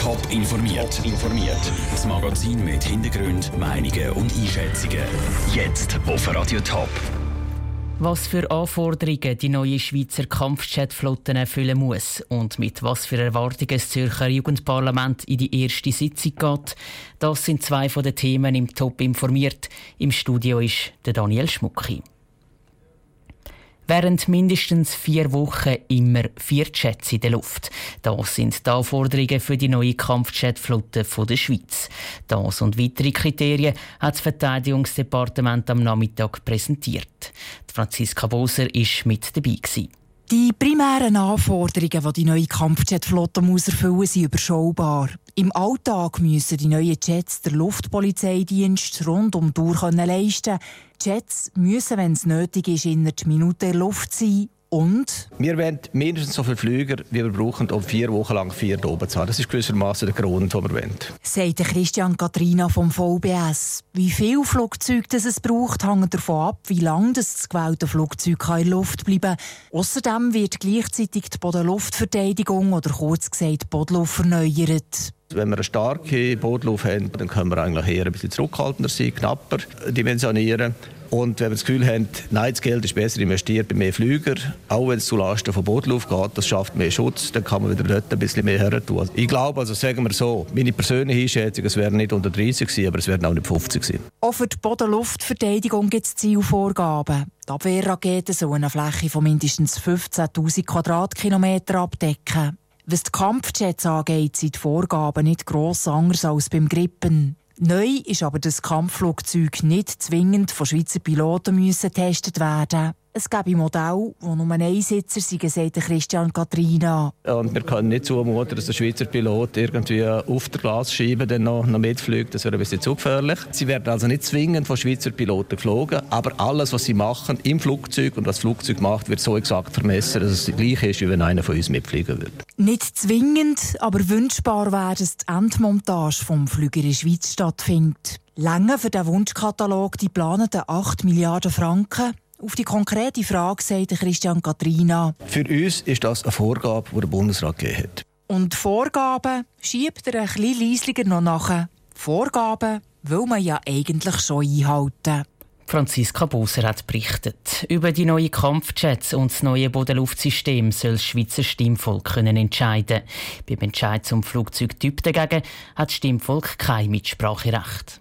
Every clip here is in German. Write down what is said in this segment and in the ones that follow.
Top informiert. informiert. Das Magazin mit Hintergrund, Meinungen und Einschätzungen. Jetzt auf Radio Top. Was für Anforderungen die neue Schweizer Kampfjetflotte erfüllen muss und mit was für Erwartungen das Zürcher Jugendparlament in die erste Sitzung geht, das sind zwei von den Themen im Top informiert. Im Studio ist der Daniel Schmucki während mindestens vier Wochen immer vier Jets in der Luft. Das sind die Anforderungen für die neue Kampfjetflotte der Schweiz. Das und weitere Kriterien hat das Verteidigungsdepartement am Nachmittag präsentiert. Franziska Boser war mit dabei. Gewesen. Die primären Anforderungen, die die neue Kampfjetflotte muss erfüllen sind überschaubar. Im Alltag müssen die neuen Jets der Luftpolizeidienst rund um die Uhr leisten. Die Jets müssen, wenn es nötig ist, in der Minute in der Luft sein und? Wir wollen mindestens so viele Flüger, wie wir brauchen, um vier Wochen lang vier oben zu haben. Das ist gewissermaßen der Grund, den wir wollen. Sagt Christian Katrina vom VBS. Wie viele Flugzeuge es braucht, hängt davon ab, wie lange das gewählte Flugzeug in der Luft bleiben kann. Außerdem wird gleichzeitig die Bodenluftverteidigung oder kurz gesagt die Bodenluft erneuert. Wenn wir eine starke Bodenluft haben, dann können wir eigentlich eher ein bisschen zurückhaltender sein, knapper dimensionieren. Und wenn wir das Gefühl haben, nein, das Geld ist besser investiert bei mehr Flüger, auch wenn es zulasten von Bodenluft geht, das schafft mehr Schutz, dann kann man wieder dort ein bisschen mehr her tun. Ich glaube, also sagen wir so, meine persönliche Einschätzung, es werden nicht unter 30 sein, aber es werden auch nicht 50 sein. Auch für die Bodenluftverteidigung gibt es Zielvorgaben. Die Abwehrraketen sollen eine Fläche von mindestens 15.000 Quadratkilometer abdecken. Was die Kampfjets angeht, sind die Vorgaben nicht gross anders als beim Grippen. Neu ist aber das Kampfflugzeug nicht zwingend von Schweizer Piloten müssen getestet werden. Es gäbe Modelle, die nur ein Einsitzer sind, sagt Christian Katrina. Und wir können nicht zumuten, dass der Schweizer Pilot irgendwie auf der Glasscheibe dann noch, noch mitfliegt. Das wäre ein bisschen zu gefährlich. Sie werden also nicht zwingend von Schweizer Piloten geflogen, aber alles, was sie machen im Flugzeug und was das Flugzeug macht, wird so exakt vermessen, dass es das gleiche ist, wie wenn einer von uns mitfliegen würde. Nicht zwingend, aber wünschbar wäre, dass die Endmontage vom Flüger in der Schweiz stattfindet. Länge für den Wunschkatalog die planeten 8 Milliarden Franken. Auf die konkrete Frage sagt Christian Katrina. Für uns ist das eine Vorgabe, die der Bundesrat gegeben hat. Und Vorgaben schiebt er ein bisschen leislicher noch nach. Vorgaben will man ja eigentlich schon einhalten. Franziska Boser hat berichtet. Über die neuen Kampfjets und das neue Bodenluftsystem soll das Schweizer Stimmvolk können entscheiden. Beim Entscheid zum Flugzeugtyp dagegen hat das Stimmvolk kein Mitspracherecht.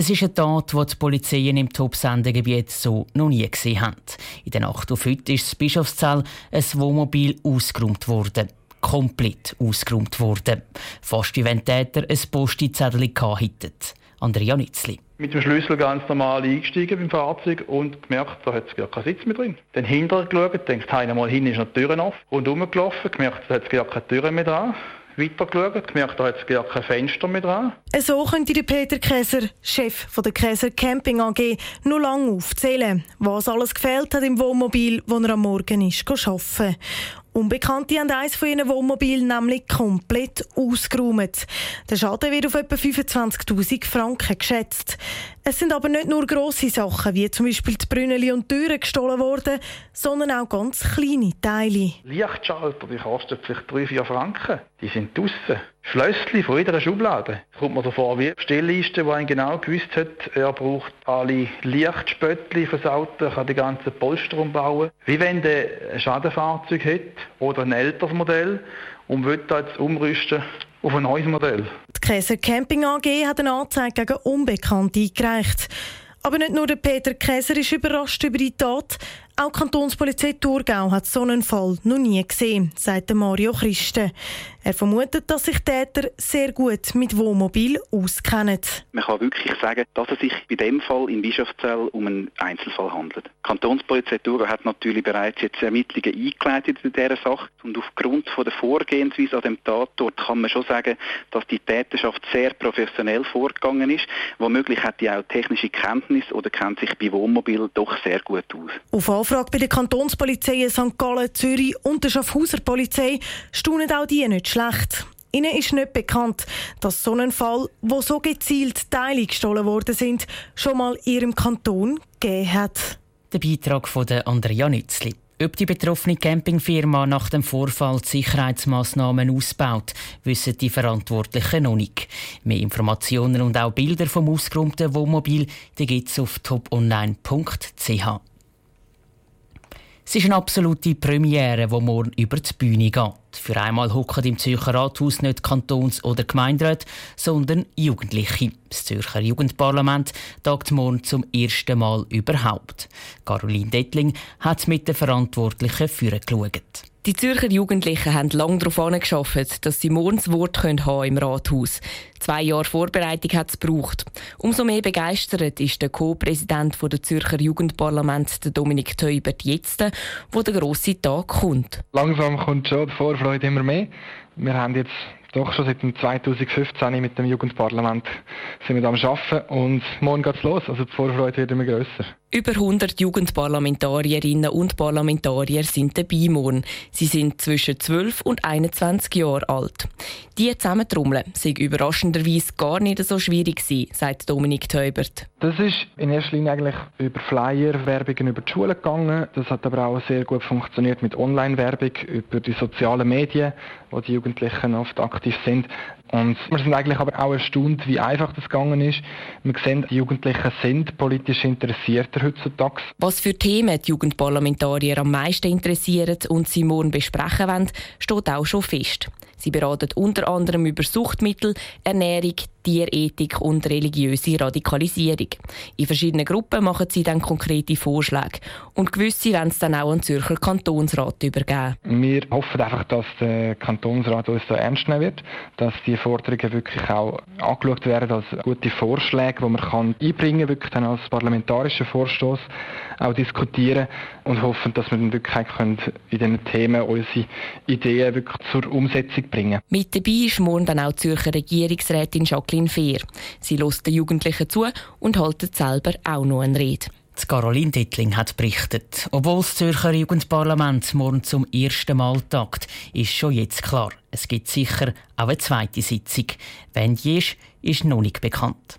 Es ist eine Tat, die die Polizei im Top-Sendegebiet so noch nie gesehen hat. In der Nacht auf heute ist das Bischofszell ein Wohnmobil ausgeräumt worden. Komplett ausgeräumt worden. Fast wie wenn Täter ein Postizettel hätten. Andrea Nützli. Mit dem Schlüssel ganz normal eingestiegen beim Fahrzeug und gemerkt, da hat es gar keinen Sitz mehr drin. Dann hinterher geschaut, denkt, hey, mal hin ist noch die Türen offen. Rundherum gelaufen, gemerkt, da hat es gar keine Türen mehr dran weitergeschaut, gemerkt, da hat es gar kein Fenster mehr dran. So könnte der Peter Käser, Chef der Käser Camping AG, noch lange aufzählen, was alles gefehlt hat im Wohnmobil, wo er am Morgen ist arbeiten. Unbekannte haben eines von ihren Wohnmobilen nämlich komplett ausgeräumt. Der Schaden wird auf etwa 25.000 Franken geschätzt. Es sind aber nicht nur grosse Sachen, wie zum Beispiel die Brünneli und Türen gestohlen worden, sondern auch ganz kleine Teile. Lichtschalter, die kosten vielleicht 3-4 Franken. Die sind draussen. Schlösschen von jeder Schublade. Da kommt man so vor wie Stillliste, wo ein genau gewusst hat, er braucht alle Lichtspöttli fürs Auto, kann die ganzen Polster umbauen. Wie wenn der ein Schadenfahrzeug hat oder ein älteres Modell und will jetzt umrüsten auf ein neues Modell. Die Käser Camping AG hat eine Anzeige gegen Unbekannte eingereicht. Aber nicht nur der Peter Käser ist überrascht über die Tat. Auch die Kantonspolizei Thurgau hat so einen Fall noch nie gesehen, sagt Mario Christen. Er vermutet, dass sich Täter sehr gut mit Wohnmobil auskennen. Man kann wirklich sagen, dass es sich bei dem Fall in Bischofszell um einen Einzelfall handelt. Die Kantonspolizei Thurgau hat natürlich bereits jetzt Ermittlungen eingeleitet in dieser Sache und aufgrund von der Vorgehensweise an dem Tatort kann man schon sagen, dass die Täterschaft sehr professionell vorgegangen ist. Womöglich hat die auch technische Kenntnis oder kennt sich bei Wohnmobil doch sehr gut aus. Auf Anfrage bei der Kantonspolizei St. Gallen, Zürich und der Schaffhauser Polizei staunen auch die nicht schlecht. Ihnen ist nicht bekannt, dass so ein Fall, wo so gezielt Teile gestohlen worden sind, schon mal ihrem Kanton gegeben hat. Der Beitrag von Andrea Nützli. Ob die betroffene Campingfirma nach dem Vorfall Sicherheitsmaßnahmen ausbaut, wissen die Verantwortlichen noch nicht. Mehr Informationen und auch Bilder vom ausgeräumten Wohnmobil gibt es auf toponline.ch. Es ist eine absolute Premiere, die morgen über die Bühne geht. Für einmal hocken im Zürcher Rathaus nicht Kantons- oder Gemeinderat, sondern Jugendliche. Das Zürcher Jugendparlament tagt morgen zum ersten Mal überhaupt. Caroline Dettling hat mit den Verantwortlichen vorgeschaut. Die Zürcher Jugendlichen haben lange darauf angeschafft, dass sie morgen das Wort haben im Rathaus. Zwei Jahre Vorbereitung hat es gebraucht. Umso mehr begeistert ist der Co-Präsident der Zürcher Jugendparlament, Dominik Teubert, jetzt, wo der grosse Tag kommt. Langsam kommt schon die Vorfreude immer mehr. Wir haben jetzt doch schon seit 2015 mit dem Jugendparlament sind wir am Arbeiten und morgen geht's los. Also die Vorfreude wird immer grösser. Über 100 Jugendparlamentarierinnen und Parlamentarier sind dabei morgen. Sie sind zwischen 12 und 21 Jahre alt. Die zusammentrommeln sei überraschenderweise gar nicht so schwierig gewesen, sagt Dominik Teubert. Das ist in erster Linie eigentlich über Flyer, Werbungen über die Schule gegangen. Das hat aber auch sehr gut funktioniert mit Online-Werbung über die sozialen Medien, wo die Jugendlichen oft aktiv sind. Und wir sind eigentlich aber auch erstaunt, wie einfach das gegangen ist. Wir sehen, die Jugendlichen sind politisch interessierter heutzutage. Was für Themen die Jugendparlamentarier am meisten interessieren und sie morgen besprechen wollen, steht auch schon fest. Sie beraten unter anderem über Suchtmittel, Ernährung, Tierethik und religiöse Radikalisierung. In verschiedenen Gruppen machen sie dann konkrete Vorschläge. Und gewisse werden es dann auch an den Zürcher Kantonsrat übergeben. Wir hoffen einfach, dass der Kantonsrat uns da ernst nehmen wird, dass die Forderungen wirklich auch angeschaut werden als gute Vorschläge, die man einbringen kann, wirklich dann als parlamentarischer Vorstoß auch diskutieren und hoffen, dass wir dann wirklich können in diesen Themen unsere Ideen wirklich zur Umsetzung bringen. Mit dabei ist morgen dann auch die Zürcher Regierungsrätin Jacqueline Fehr. Sie lässt den Jugendlichen zu und hält selber auch noch eine Rede. Die Caroline Dittling hat berichtet. Obwohl das Zürcher Jugendparlament morgen zum ersten Mal tagt, ist schon jetzt klar, es gibt sicher auch eine zweite Sitzung. Wenn die ist, ist noch nicht bekannt.